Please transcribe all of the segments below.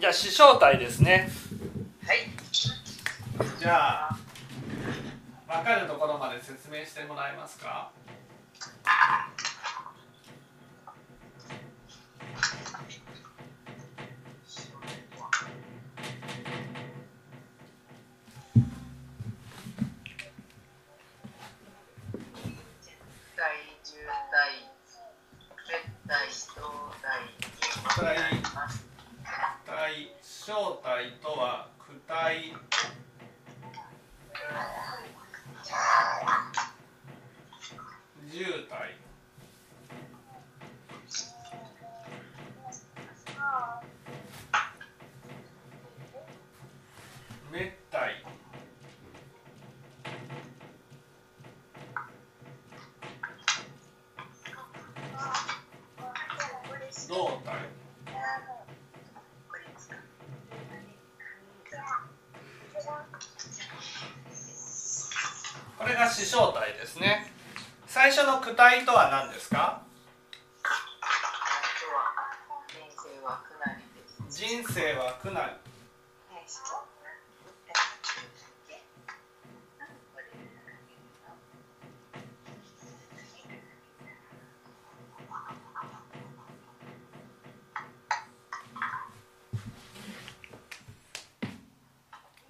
じゃあ視正体ですね。はい。じゃあ分かるところまで説明してもらえますか？これが視正体ですね。最初の躯体とは何ですか？人生は苦難。です人生は苦難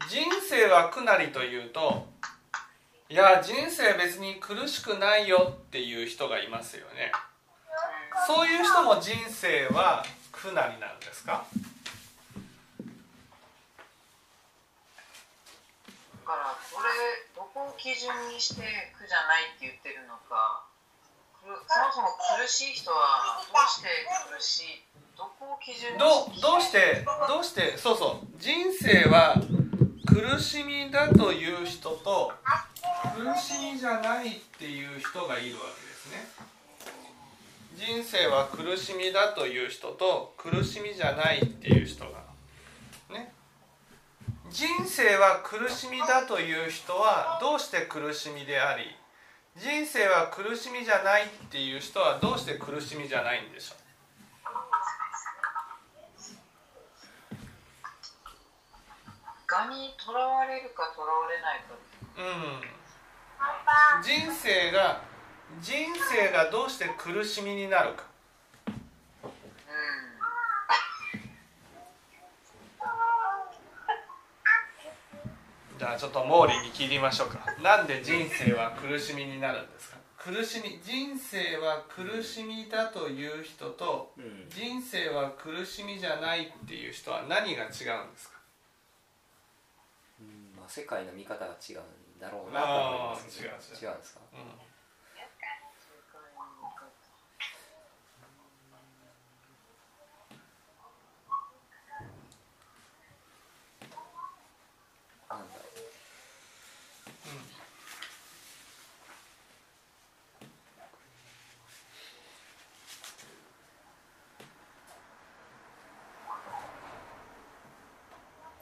人生は苦なりというといや人生別に苦しくないよっていう人がいますよね。そういう人も人生は苦なりなんですか？だからこれどこを基準にして苦じゃないって言ってるのかくそもそも苦しい人はどうして苦しいどこを基準にどうどうしてどうしてそうそう。人生は苦しみだという人と苦しみじゃないっていう人がいるわけですね。人生は苦しみだという人と苦しみじゃないっていう人が。ね。人生は苦しみだという人はどうして苦しみであり人生は苦しみじゃないっていう人はどうして苦しみじゃないんでしょう？蛾にとらわれるかとらわれないか。うん、人生が人生がどうして苦しみになるか。うんじゃあちょっと毛利に聞いてみましょうか。なんで人生は苦しみになるんですか？苦しみ人生は苦しみだという人とうん。人生は苦しみじゃないっていう人は何が違うんですか？うんまあ、世界の見方が違うんだろうなと思います。違うんですか？うなんだろう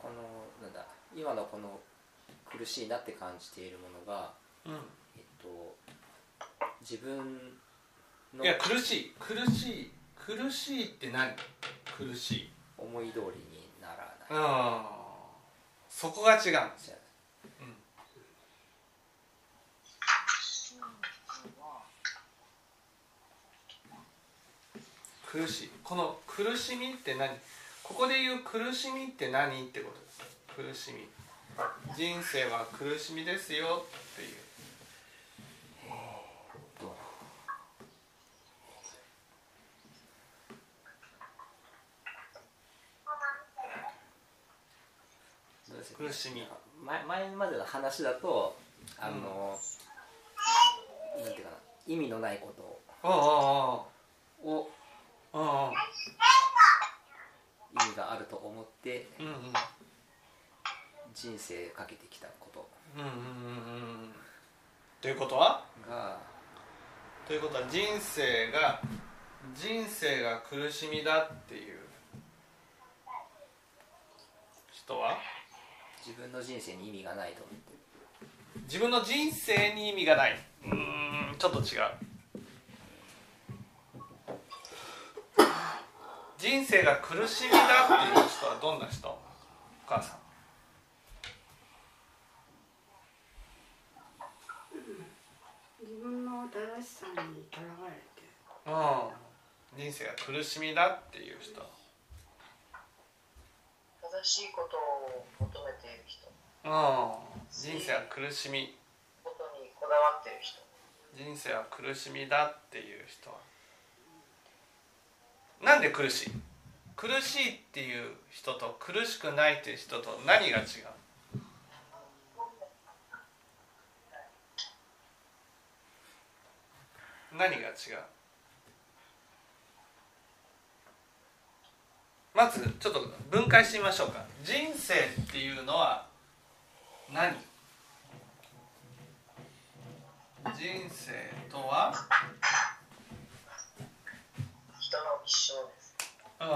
このなんだ今のこの苦しいなって感じているものがん、うん。えっと自分のいや苦しい。苦しい。苦しいって何？苦しい。思い通りにならうない。んそこが違う。んですじゃ苦しい。この苦しみって何？ここで言う苦しみって何？ってことです苦しみ人生は苦しみですよっていう。苦しみ。前前までの話だとあの、なんていうかな意味のないこと。を意味があると思ってうんうん人生かけてきたこと。うんうんうんうん。ということは？が。ということは人生が人生が苦しみだっていう。人は？自分の人生に意味がないと思って。る自分の人生に意味がない。うーんちょっと違う。人人生が苦しみだっていう人はどんな人？お母さん分の正しさにとらわれて。うん人生が苦しみだっていう人。正しいことを求めている人。うん人生は苦しみ。ことにこだわってる人。人生は苦しみだっていう人。はなんで苦しい？苦しいっていう人と苦しくないっていう人と何が違う？何が違う？まずちょっと分解してみましょうか。人生っていうのは何？人生とは、人の一生です。うん、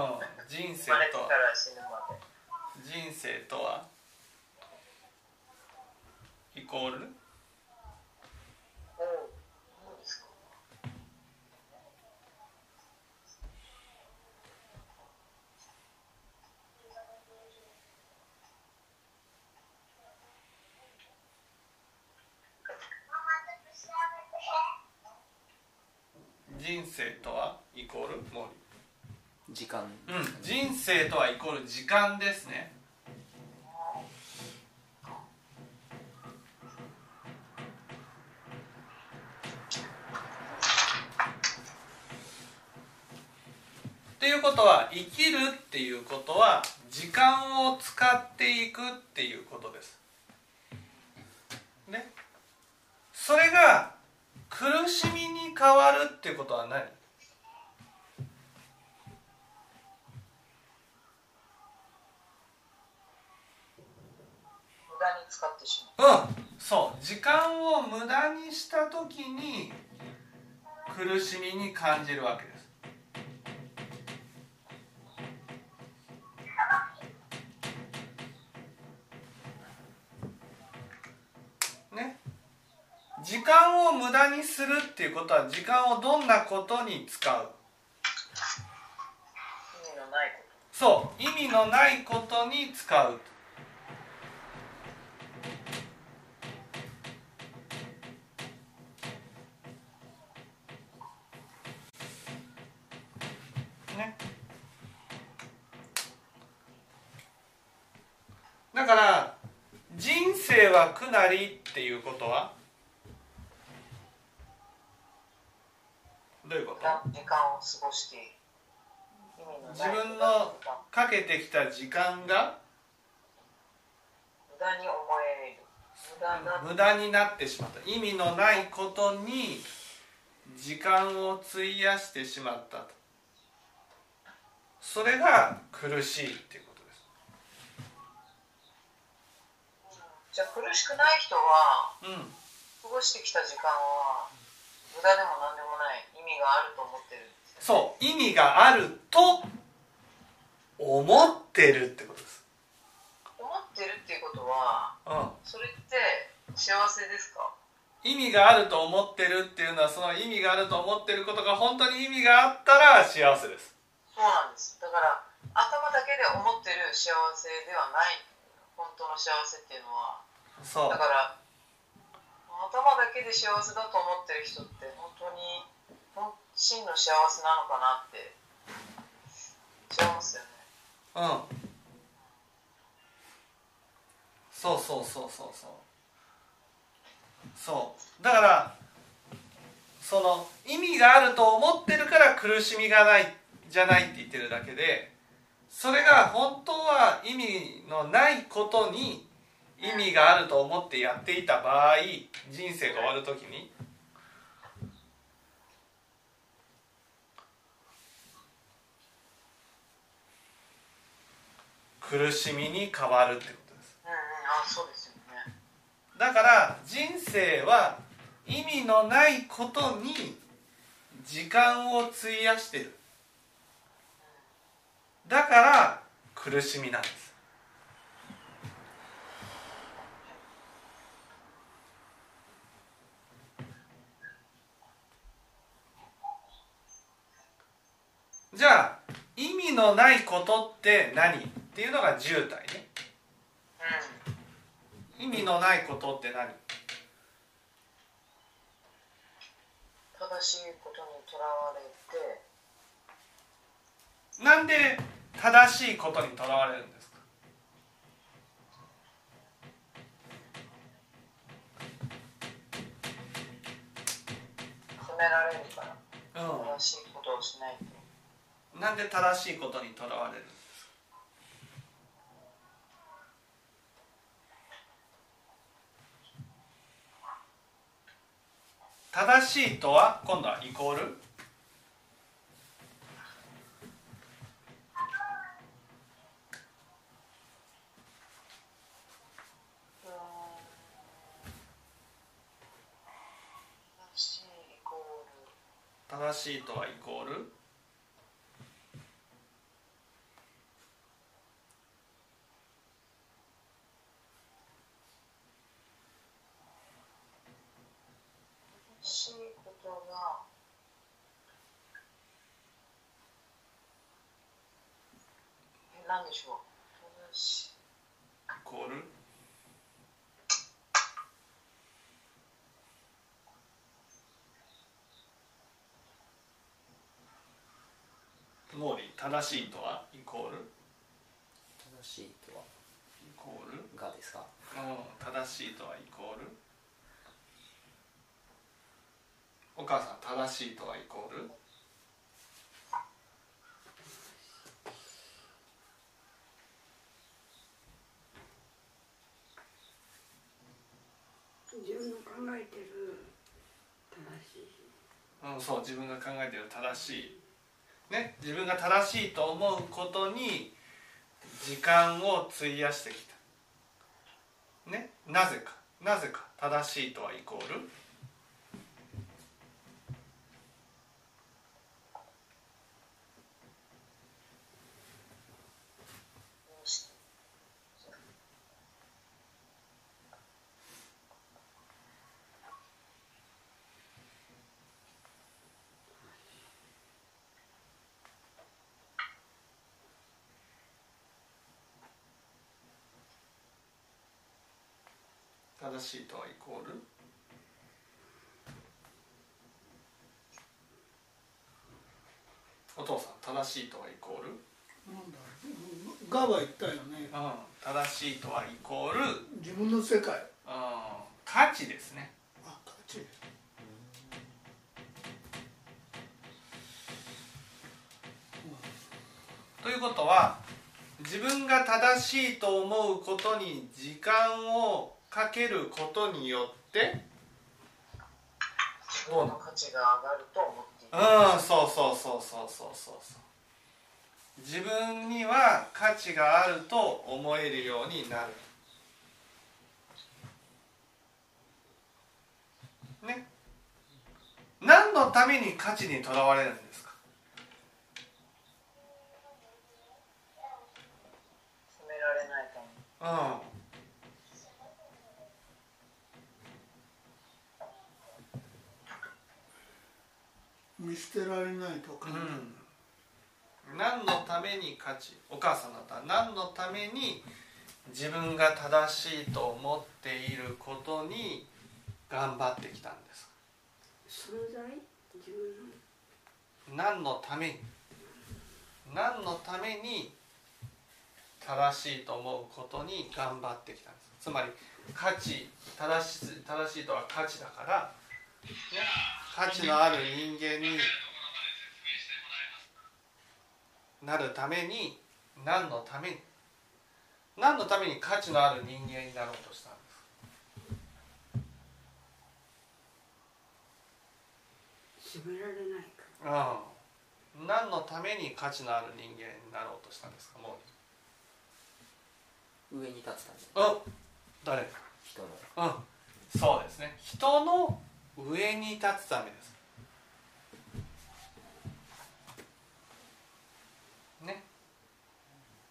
人生とは？人生とは？イコールおう何ですか人生とはイコールも時間ううん人生とはイコール時間ですねっていうことは生きるっていうことは時間を使っていくっていうことです。ね。それが苦しみに変わるっていうことは何無駄に使ってしまう。うん。そう。時間を無駄にした時に苦しみに感じるわけ。ですね時間を無駄にするっていうことは時間をどんなことに使う？意味のないこそう意味のないことに使う。ね。だから人生は苦なりっていうことは？過ごして自分のかけてきた時間が無駄に思える。無駄な無駄になってしまった。意味のないことに時間を費やしてしまったと。それが苦しいっていうことです。じゃあ苦しくない人はうん。過ごしてきた時間は無駄でも何でもない意味があると思ってるそう意味があると思ってるってことです。思ってるっていうことはうん。それって幸せですか？意味があると思ってるっていうのはその意味があると思ってることが本当に意味があったら幸せです。そうなんです。だから頭だけで思ってる幸せではない。本当の幸せっていうのは。そう。だから頭だけで幸せだと思ってる人って本当に本真の幸せなのかなって違いますよね。うん。そうそうそうそうそう。そう。だからその意味があると思ってるから苦しみがないじゃないって言ってるだけでそれが本当は意味のないことに意味があると思ってやっていた場合人生が終わる時に苦しみに変わるってことです。うんうんあそうですよね。だから人生は意味のないことに時間を費やしてる。だから苦しみなんです。じゃあ意味ののないことって何？っていうのが渋滞ね。うん意味のないことって何？正しいことにとらわれて。なんで正しいことにとらわれるんですか？褒められるから。う正しいことをしないと。んなんで正しいことにとらわれるんですか？正しいとは今度はイコール？正しいとはイコール正しいことがえ何でしょう？正しいイコール？モーリー正しいとはイコール？イ正しいとは？コール？がですか？うん正しいとはイコール？お母さん正しいとはイコール自分の考えてる正しいの、そう自分が考えてる正しい、ね、自分が正しいと思うことに時間を費やしてきた、ね、なぜかなぜか正しいとはイコール正しいとはイコール？お父さん正しいとはイコール、なんだうんガは言ったよね。うん、正しいとはイコール、うん、自分の世界。価値ですね。あ価値。ということは自分が正しいと思うことに時間をかけることによって自分の価値が上がると思っている。うんそうそうそうそうそうそう。そう自分には価値があると思えるようになる。ね。何のために価値にとらわれるんですか？責められないためにうん見捨てられないとか、うん、何のために価値お母さんだったら何のために自分が正しいと思っていることに頑張ってきたんです存在自分の何のために何のために正しい？と思うことに頑張ってきたんですつまり価値正し正しいとは価値だから、ね、価値のある人間になるために何のために何のために価値のある人間になろうとしたんです責められないかうん、何のために価値のある人間になろうとしたんですか？も上に立つためううん。誰？人の。うん。そうですね。人の上に立つためです。ね。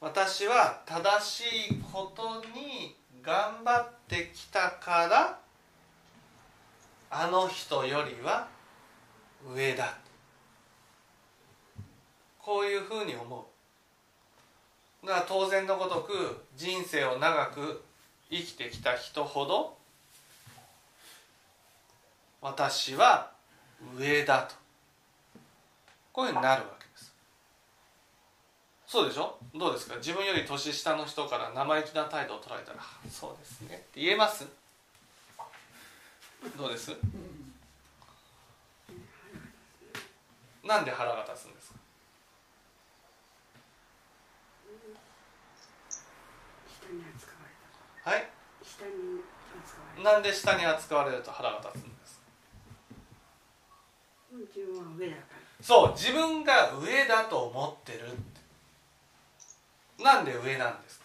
私は正しいことに頑張ってきたからあの人よりは上だ。こういうふうに思う。だから当然のごとく人生を長く生きてきた人ほど私は上だと。こういうふうになるわけです。そうでしょ？どうですか？自分より年下の人から生意気な態度を取られたら「そうですね」って言えます？どうです？なんで腹が立つんですか？はい？下に扱われなんで下に扱われると腹が立つ自分は上だから。そう自分が上だと思ってるって。なんで上なんですか？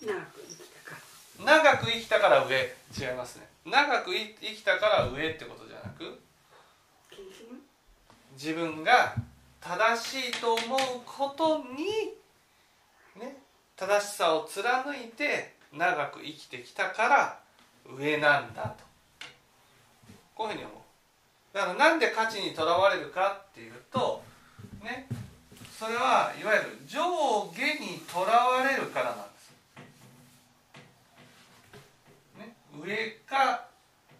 長く生きたから。長く生きたから上。違いますね。長くい生きたから上ってことじゃなく自分が正しいと思うことにね正しさを貫いて長く生きてきたから上なんだと。こういうふうに思うだからなんで価値にとらわれるかっていうとねそれはいわゆる上下にとらわれるからなんです、ね、上か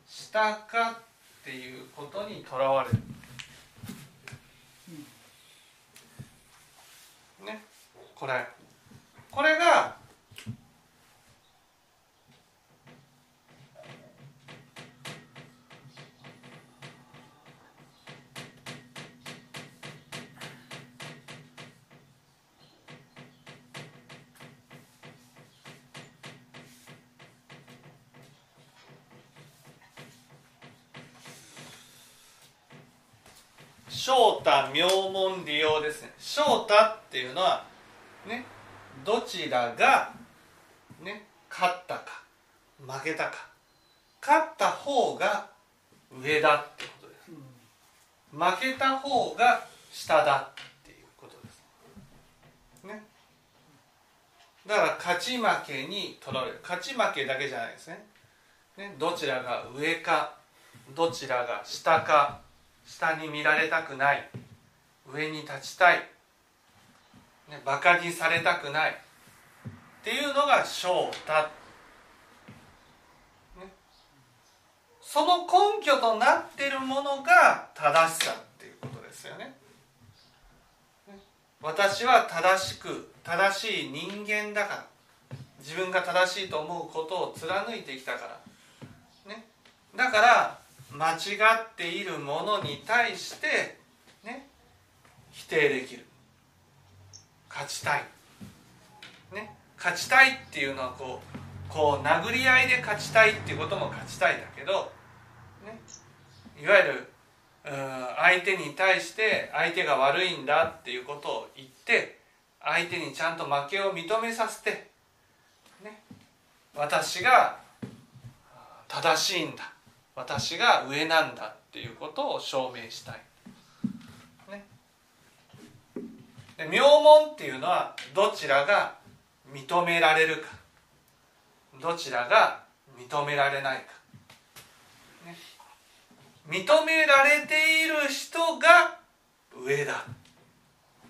下かっていうことにとらわれる。ねこれ。これが翔太名門利用ですね。翔太っていうのはねどちらがね勝ったか負けたか勝った方が上だってことです。負けた方が下だっていうことです。ね。だから勝ち負けにとられる。勝ち負けだけじゃないですね。ねどちらが上かどちらが下か下に見られたくない。上に立ちたい、ね、バカにされたくない。っていうのが翔太、ね、その根拠となってるものが正しさっていうことですよね。ね。私は正しく正しい人間だから。自分が正しいと思うことを貫いてきたから、ね、だから間違っているものに対してね否定できる。勝ちたい。ね勝ちたいっていうのはこうこう殴り合いで勝ちたいっていうことも勝ちたいだけど、ね、いわゆる相手に対して相手が悪いんだっていうことを言って相手にちゃんと負けを認めさせて、ね、私が正しいんだ。私が上なんだっていうことを証明したい。ね、で名門っていうのはどちらが認められるか。どちらが認められないか、ね、認められている人が上だ。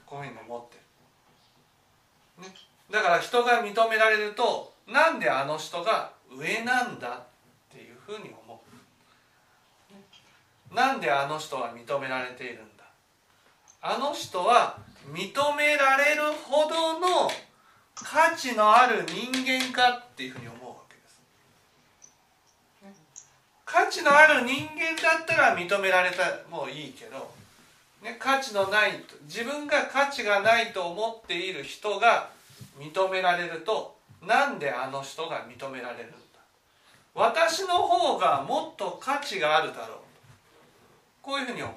こういうふうに思ってる、ね、だから人が認められるとなんであの人が上なんだっていうふうに思う。なんであの人は認められているんだ？あの人は認められるほどの価値のある人間かっていうふうに思うわけです。価値のある人間だったら認められたもういいけど、ね、価値のない自分が価値がないと思っている人が認められるとなんであの人が認められるんだ？私の方がもっと価値があるだろう。こういうふうに思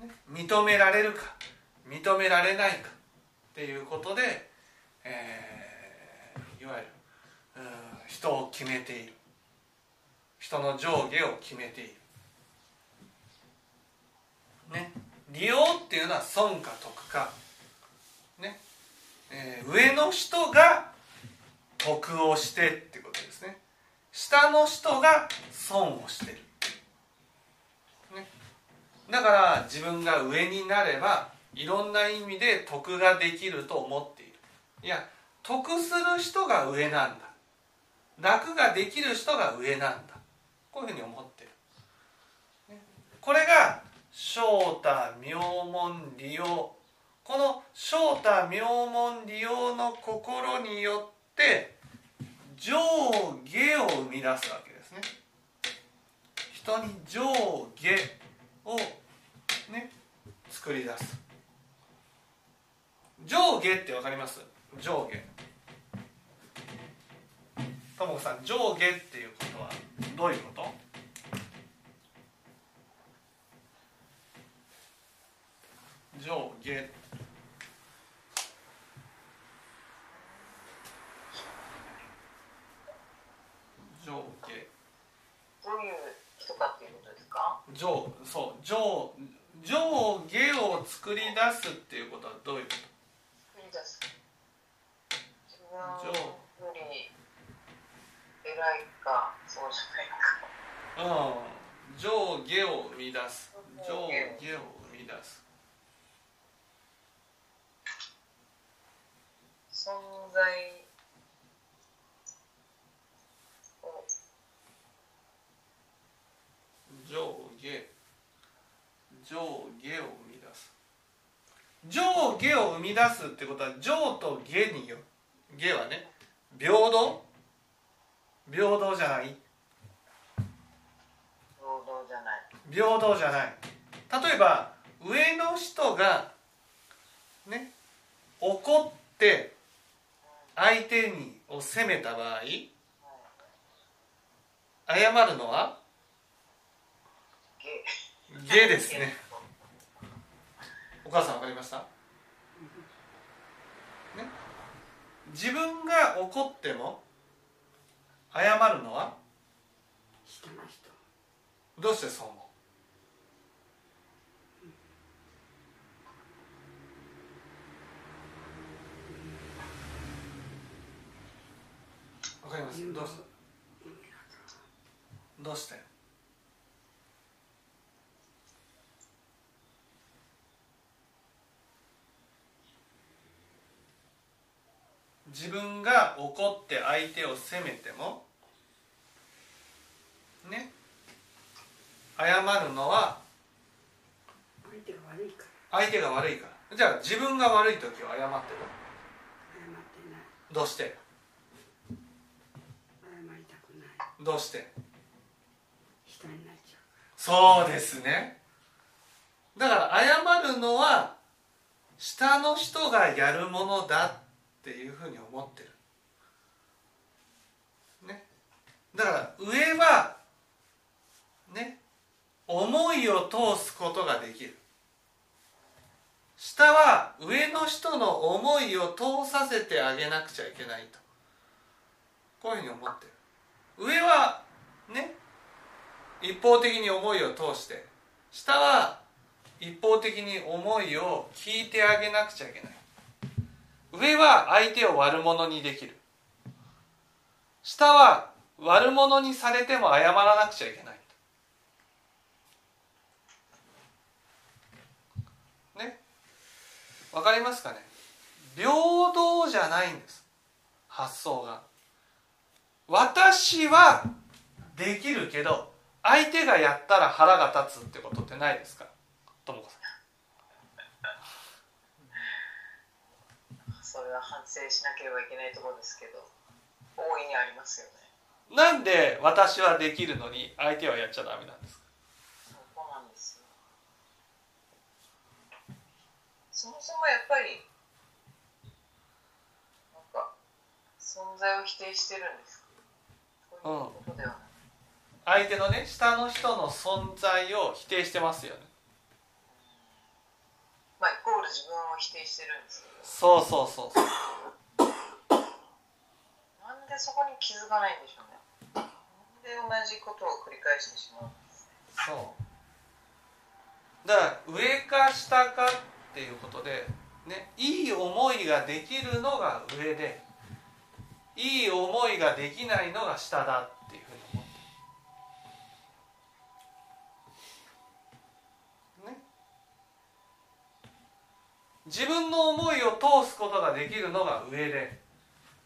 う、ね、認められるか認められないかっていうことで、えーいわゆる人を決めている。人の上下を決めている。ね。利用っていうのは損か得か。ね、えー上の人が得をしてってことですね。下の人が損をしてる、だから自分が上になればいろんな意味で得ができると思っている。いや得する人が上なんだ。楽ができる人が上なんだ。こういうふうに思ってる。これが正太妙門利用。この正太妙門利用の心によって上下を生み出すわけですね。人に上下をね作り出す。上下ってわかります？上下。ともこさん上下っていうことはどういうこと？上下。上下。上そう上上下を作り出すっていうことはどういうこと作り出す自分より偉いかそうじゃないかうん上下を生み出す上下を生み出す存在を上下上下を生み出す。上下を生み出すってことは上と下によ下はね平等。平等じゃない。労働じゃない。平等じゃない。例えば上の人がね怒って相手にを責めた場合謝るのはゲ下ですね。お母さん分かりました、ね、自分が怒っても謝るのは？どうしてそう思う？わかります？どうしどうして？自分が怒って相手を責めてもね謝るのは相手が悪いから。相手が悪いから。じゃあ自分が悪い時は謝ってる？謝ってない。どうして？謝りたくない。どうして？人になっちゃそうですね。だから謝るのは下の人がやるものだってていうふうに思ってる。ね。だから上はね思いを通すことができる。下は上の人の思いを通させてあげなくちゃいけないと。こういうふうに思ってる。上はね一方的に思いを通して下は一方的に思いを聞いてあげなくちゃいけない。上は相手を悪者にできる。下は悪者にされても謝らなくちゃいけない。ね？わかりますかね？平等じゃないんです。発想が。私はできるけど相手がやったら腹が立つってことってないですか？ともこさそれは反省しなければいけないところですけど大いにありますよね。んなんで私はできるのに相手はやっちゃダメなんですか？そうなんですよ。そもそもやっぱりなんか存在を否定してるんですういうことではない、相手のね下の人の存在を否定してますよねまあイコール自分を否定してるんですそうそうそうそう。なんでそこに気づかないんでしょうね。なんで同じことを繰り返してしまうんですそう。だから上か下かっていうことでねいい思いができるのが上でいい思いができないのが下だ自分の思いを通すことができるのが上で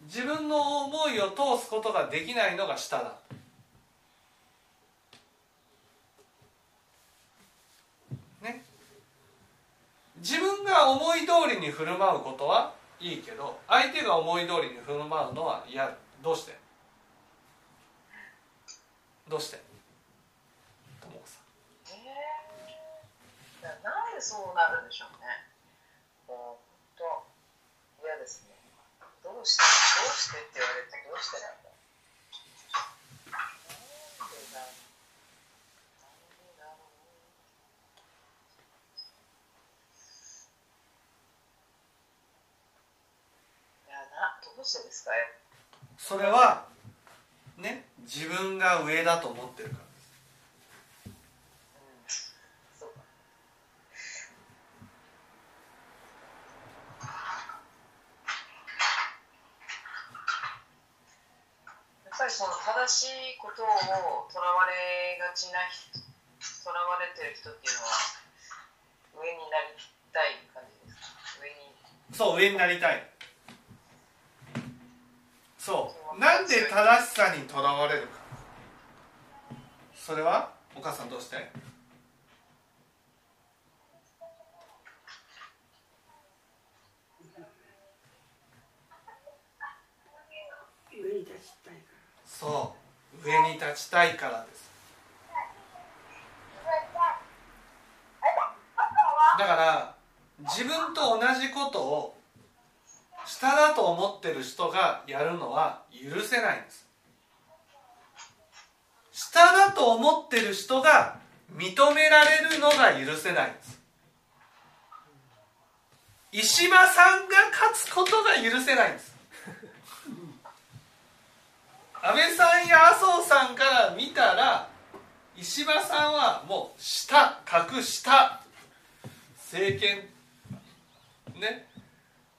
自分の思いを通すことができないのが下だ。ね。自分が思い通りに振る舞うことはいいけど相手が思い通りに振る舞うのは嫌。どうして？どうして？ともこさん。えー、なんでそうなるんでしょうねもう本当嫌ですねどうしてどうしてって言われてどうしてなんだろうそれはね自分が上だと思ってるからですうんそうかやっぱりその正しいことをとらわれがちな人とらわれてる人っていうのは上になりたい感じですか？上に。そう上になりたい。そう。なんで正しさにとらわれるか？それは？お母さんどうして？上に立ちたい。かそう。上に立ちたいからです。だから自分と同じことを下だと思ってる人がやるのは許せないんです。下だと思ってる人が認められるのが許せないんです。石破さんが勝つことが許せないんです。安倍さんや麻生さんから見たら石破さんはもう下格下政権ね。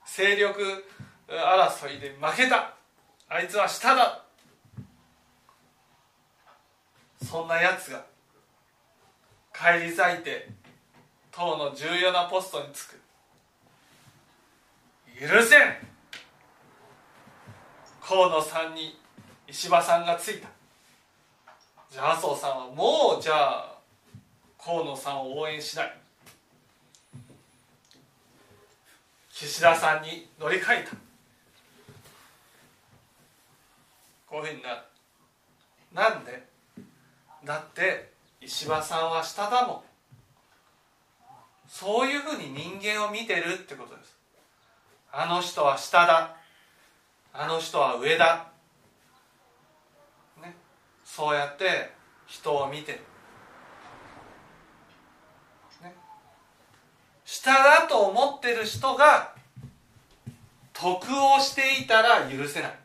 勢力争いで負けた。あいつは下だ。そんなやつが返り咲いて党の重要なポストにつく。許せん。河野さんに石破さんがついた。じゃあ麻生さんはもうじゃあ河野さんを応援しない。岸田さんに乗り換えた。こういうふうになる。なんで？だって石破さんは下だもん。そういうふうに人間を見てるってことです。あの人は下だ。あの人は上だ。そうやって人を見て。るね。下だと思ってる人が得をしていたら許せない。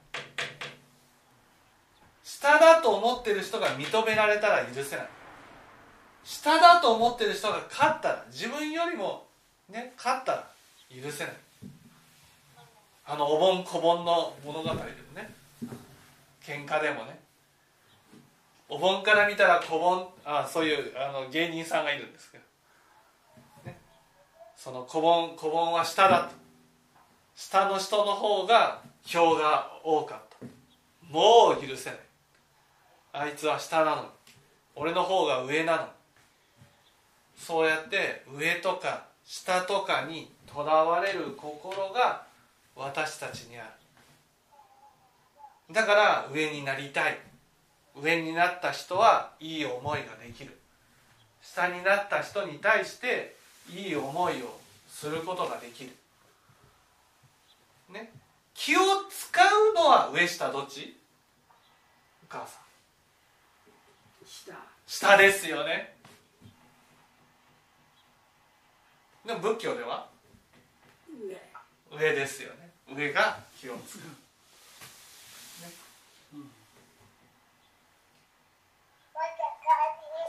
下だと思ってる人が認められたら許せない。下だと思ってる人が勝ったら自分よりもね勝ったら許せない。あのお盆小盆の物語でもね喧嘩でもね。お盆から見たら小盆あそういうあの芸人さんがいるんですけど、ね、その小盆小盆は下だと。下の人の方が票が多かった。もう許せない。あいつは下なのに。俺の方が上なのそうやって上とか下とかにとらわれる心が私たちにある。だから上になりたい。上になった人はいい思いができる。下になった人に対していい思いをすることができる。ね。気を使うのは上下どっち？お母さん。下。下ですよね。でも仏教では？上。上ですよね。上が気を使う、ね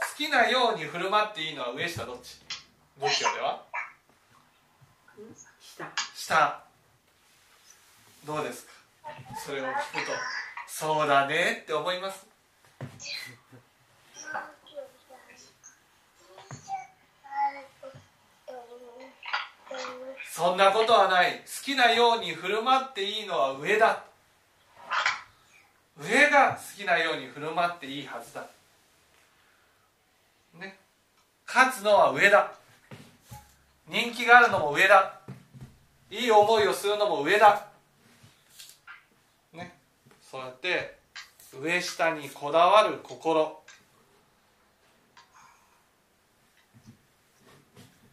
好きなように振る舞っていいのは上下どっち？仏教では？下。下。どうですか？それを聞くと。そうだねって思います？そんなことはない。好きなように振る舞っていいのは上だ。上が好きなように振る舞っていいはずだ。ね勝つのは上だ。人気があるのも上だ。いい思いをするのも上だ。ね。そうやって上下にこだわる心。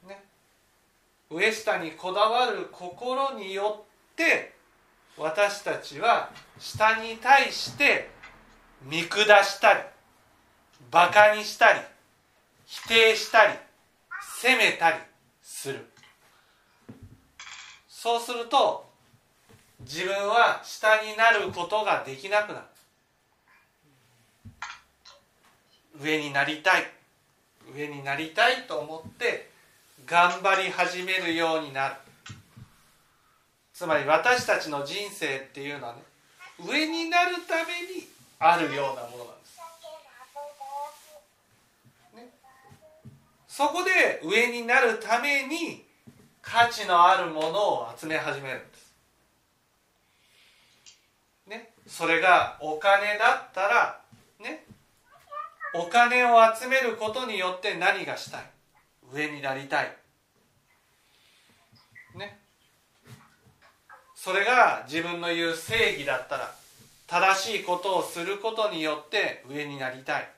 ね。上下にこだわる心によって私たちは下に対して見下したりバカにしたり否定したり責めたりする。そうすると自分は下になることができなくなる。上になりたい。上になりたいと思って頑張り始めるようになる。つまり私たちの人生っていうのはね上になるためにあるようなものなんです、ね、そこで上になるために価値のあるものを集め始めるんです、ね、それがお金だったらね。お金を集めることによって何がしたい？上になりたい。ね。それが自分の言う正義だったら正しいことをすることによって上になりたい。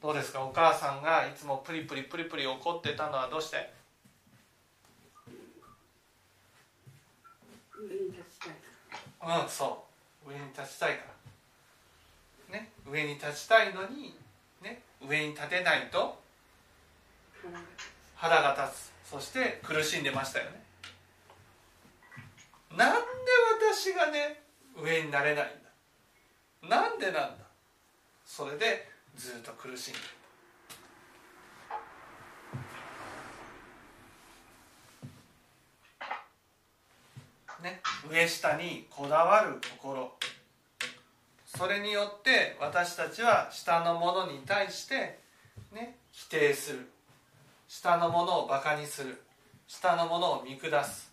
どうですか？お母さんがいつもプリプリプリプリ怒ってたのはどうして？うんそう。上に立ちたいから。ね？上に立ちたいのにね？上に立てないと腹が立つ。そして苦しんでましたよね。なんで私がね上になれないんだ？なんでなんだ？それでずっと苦しんでい。たね。上下にこだわる心。それによって私たちは下のものに対してね否定する。下のものをバカにする。下のものを見下す。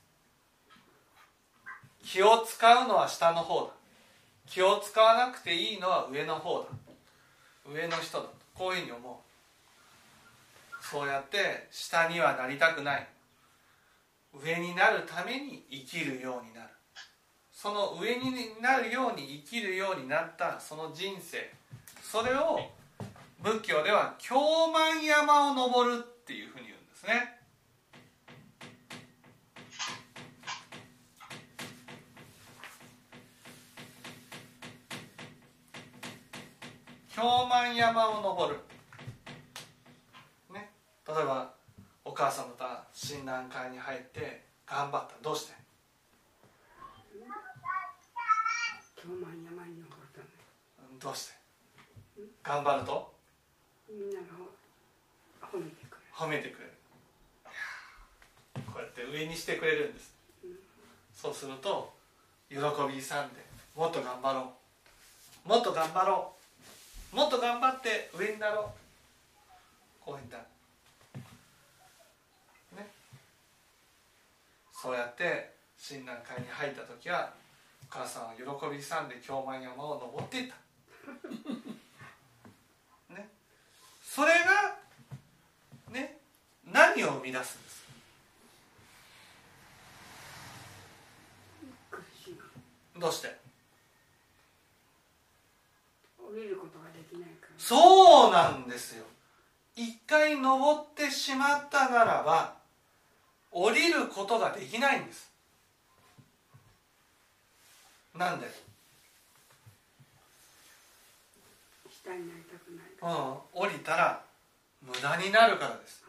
気を使うのは下の方だ。気を使わなくていいのは上の方だ。上の人だとこういうふうに思う。そうやって下にはなりたくない。上になるために生きるようになる。その上になるように生きるようになったその人生。それを仏教では京満山を登るっていうふうに言うんですね。京満山を登る。ね。例えばお母さんまた診断会に入って頑張った。どうして？京満山に登るためどうして？頑張ると？みんなが褒めてくれ褒めてくれる。こうやって上にしてくれるんです。そうすると喜び勇んでもっと頑張ろう。もっと頑張ろうもっと頑張って上になろう。こういった。ね。そうやって親鸞会に入った時はお母さんは喜び勇んで京満山を登っていった。ね。それがね何を生み出すんですどうして？降りることがそうなんですよ。一回登ってしまったならば降りることができないんです。なんで、下になりたくないうん、降りたら無駄になるからです。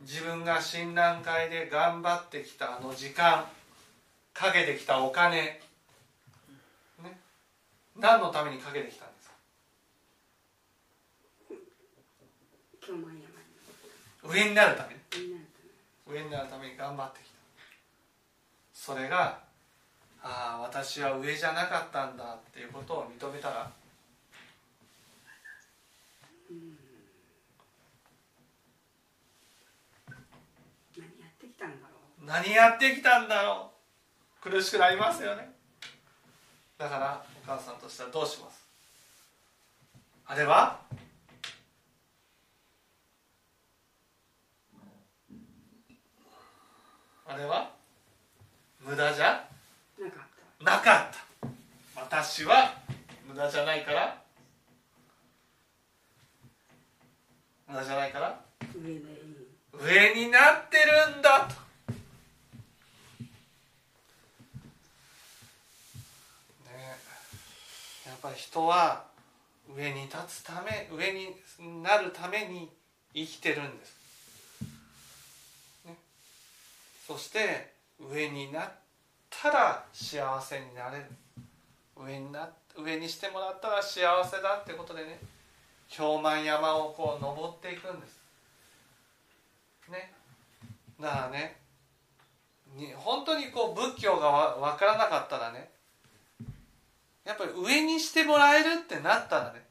自分が診断会で頑張ってきたあの時間かけてきたお金、ね、何のためにかけてきたんですか京満山に上になるため上になるために。頑張ってきた。それがああ私は上じゃなかったんだっていうことを認めたら。何やってきたんだろう。苦しくなりますよね。だからお母さんとしてはどうします？あれは？あれは？無駄じゃ？なかった。私は無駄じゃないから？無駄じゃないから？た上になってるんだと。ねやっぱり人は上に立つため上になるために生きてるんです、ね、そして上になったら幸せになれる。上にな上にしてもらったら幸せだってことでね氷満山をこう登っていくんです。ね。だからねに本当にこう仏教がわ分からなかったらねやっぱり上にしてもらえるってなったらね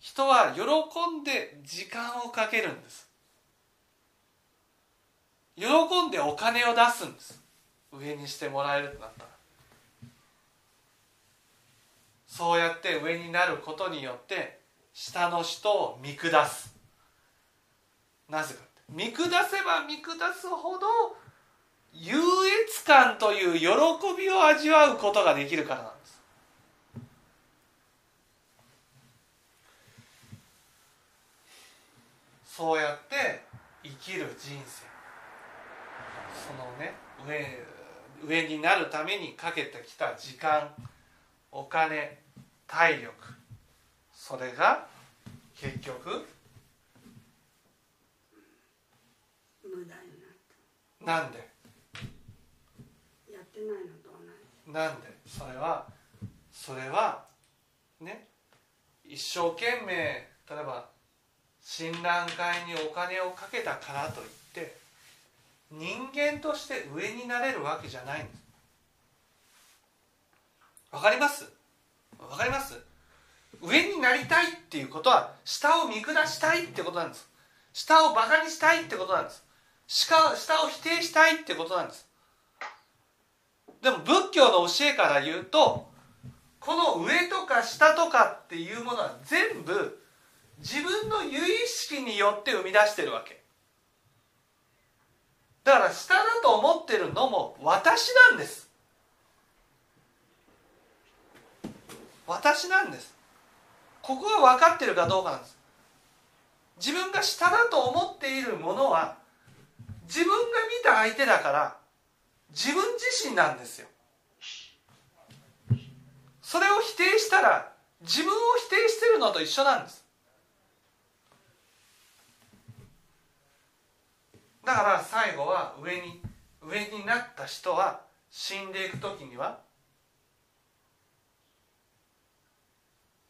人は喜んで時間をかけるんです。喜んでお金を出すんです。上にしてもらえるってなったら。そうやって上になることによって下の人を見下す。なぜか見下せば見下すほど優越感という喜びを味わうことができるからなんです。そうやって生きる人生。そのね上上になるためにかけてきた時間お金体力それが結局無駄になっなんで？たやってないのと同じ。なんで？それはそれはね一生懸命例えば診断会にお金をかけたからといって人間として上になれるわけじゃないんです。わかります？わかります？上になりたいっていうことは下を見下したいってことなんです。下をバカにしたいってことなんです。下を否定したいってことなんです。でも仏教の教えから言うとこの上とか下とかっていうものは全部自分の由意識によって生み出してるわけ。だから下だと思ってるのも私なんです。私なんです。ここが分かってるかどうかなんです。自分が下だと思っているものは自分が見た相手だから自分自身なんですよ。それを否定したら自分を否定してるのと一緒なんです。だから最後は上に上になった人は死んでいく時には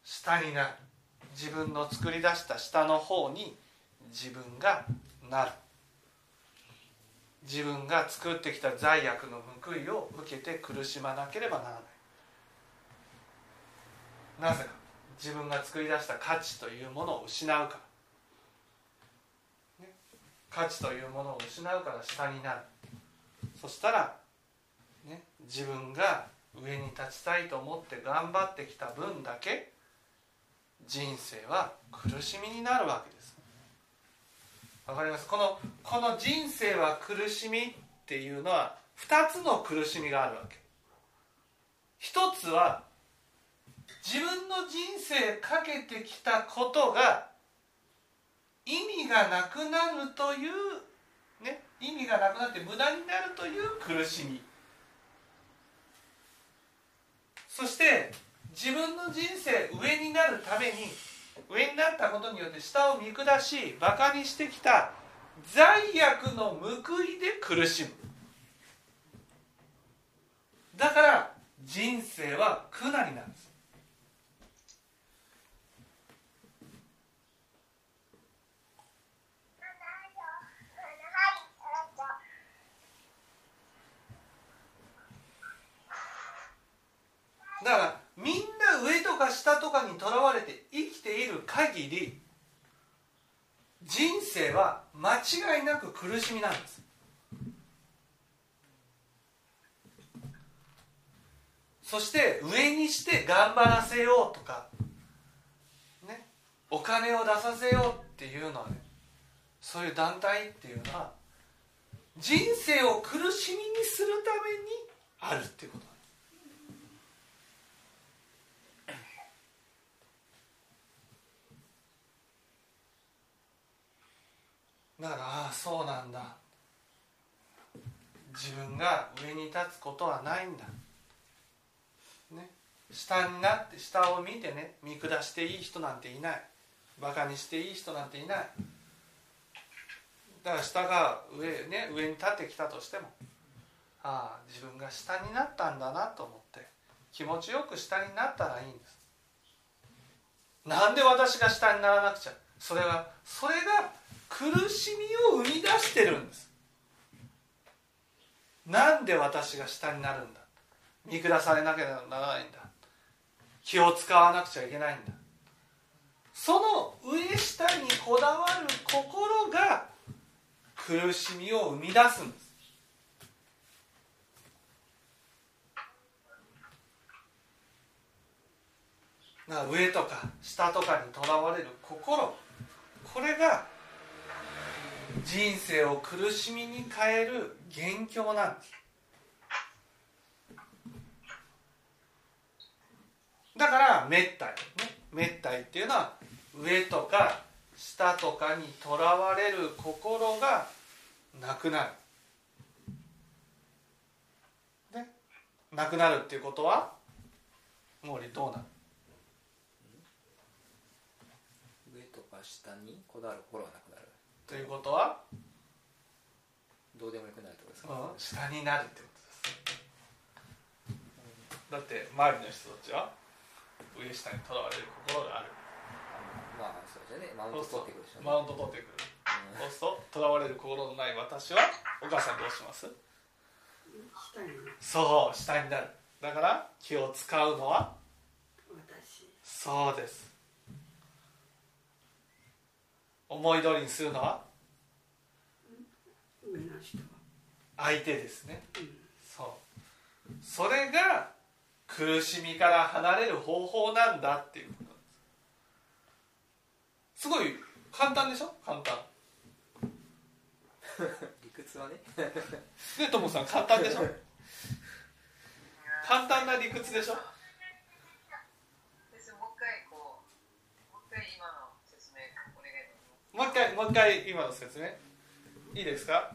下になる。自分の作り出した下の方に自分がなる。自分が作ってきた罪悪の報いを受けて苦しまなければならない。なぜか。自分が作り出した価値というものを失うから、価値というものを失うから下になる。そしたら、ね、自分が上に立ちたいと思って頑張ってきた分だけ人生は苦しみになるわけです。わかります？このこの人生は苦しみっていうのは2つの苦しみがあるわけ。一つは自分の人生かけてきたことが意味がなくなるという、ね、意味がなくなって無駄になるという苦しみ。そして自分の人生上になるために上になったことによって下を見下しバカにしてきた罪悪の報いで苦しむ。だから人生は苦難になんです。だからみんな上とか下とかにとらわれて生きている限り人生は間違いなく苦しみなんです。そして上にして頑張らせようとか、ね、お金を出させようっていうのはねそういう団体っていうのは人生を苦しみにするためにあるっていうこと。だからああそうなんだ。自分が上に立つことはないんだ。ね。下になって下を見てね。見下していい人なんていない。バカにしていい人なんていない。だから下が上,、ね、上に立ってきたとしてもああ自分が下になったんだなと思って気持ちよく下になったらいいんです。なんで私が下にならなくちゃ。それはそれが苦しみを生み出してるんです。なんで私が下になるんだ。見下されなければならないんだ。気を使わなくちゃいけないんだ。その上下にこだわる心が苦しみを生み出すんです。な上とか下とかにとらわれる心。これが人生を苦しみに変える元凶なんですだから滅体ね。滅体っていうのは上とか下とかにとらわれる心がなくなる。ね。なくなるっていうことは？毛利どうなる？上とか下にこだわる心がなくなる。ということは、どうでもよくなるってことですか、うん、下になるってことです。だって周りの人たちは上下にとらわれる心がある。まあそうですよね。マウント取ってくるでしょうねマウント取ってくる。そうするととらわれる心のない私はお母さんどうします。下にそう下になる。だから気を使うのは私。そうです思い通りにするのは？相手ですねうん。そうそれが苦しみから離れる方法なん。だっていうことすすごい簡単でしょ簡単理屈はねねともさん。簡単でしょ簡単な理屈でしょ先生もう一回こうもう一回今の説明お願いしますもう一回もう一回今の説明。いいですか？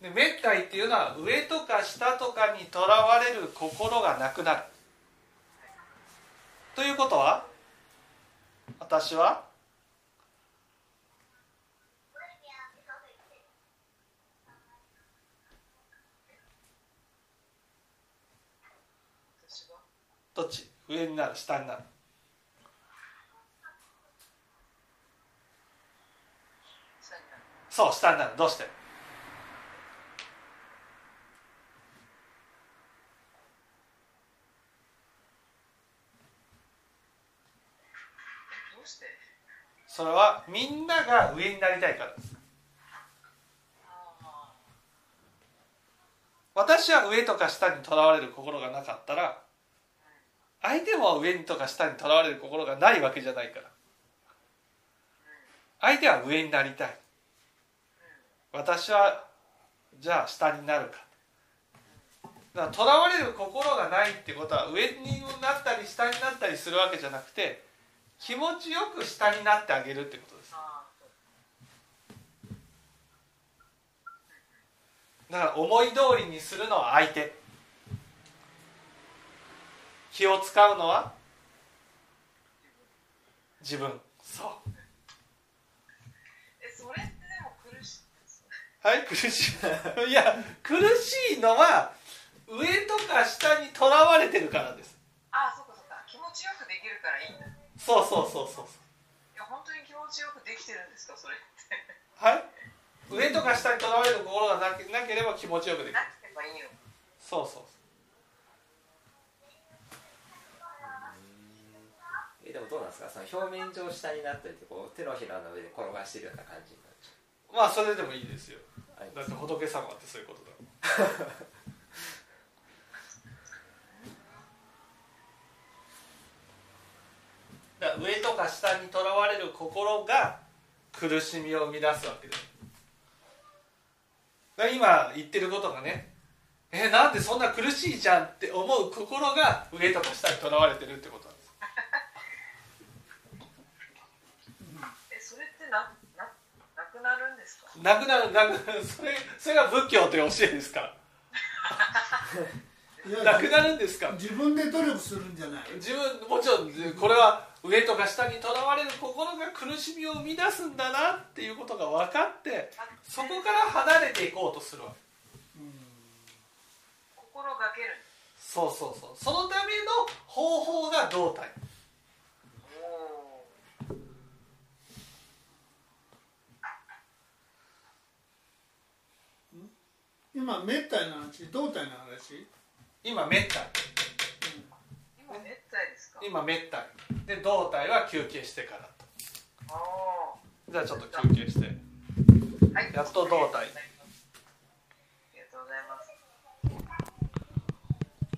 で滅体っていうのは上とか下とかにとらわれる心がなくなる。ということは私は？どっち？上になる？下になる下になるそう下になるどうして？どうしてそれはみんなが上になりたいからです。私は上とか下にとらわれる心がなかったら相手も上にとか下にとらわれる心がないわけじゃないから。相手は上になりたい。私はじゃあ下になるか。だからとらわれる心がないってことは上になったり下になったりするわけじゃなくて気持ちよく下になってあげるってことです。あだから思い通りにするのは相手。気を使うのは自分。そうえそれってでも苦しいですはい苦しい。いや苦しいのは上とか下にとらわれてるからです。あそっかそっか。気持ちよくできるからいいんだ。いそうそうそうそう。や本当に気持ちよくできてるんですかそれって。はい？上とか下にとらわれる心がなけなければ気持ちよくできる。なければいいのそうそう。えでもどうなんですか？その表面上下になったりってこう手のひらの上で転がしてるような感じになっちまあそれでもいいですよ。ゃうあだって仏様ってそういうことだもん。だ上とか下にとらわれる心が苦しみを生み出すわけで今言ってることがねえなんでそんな苦しいじゃんって思う心が上とか下にとらわれてるってことだ。なくなるなくなる。それそれが仏教という教えですか？らなくなるんですか？自分で努力するんじゃない？自分もちろんこれは上とか下にとらわれる心が苦しみを生み出すんだなっていうことが分かってそこから離れていこうとするわ。け心がける。そうそうそう。そのための方法が胴体今めったいの話胴体の話？今めったい今めったいですか？今めったいで胴体は休憩してからと。ああじゃあちょっと休憩して。はい。やっと胴体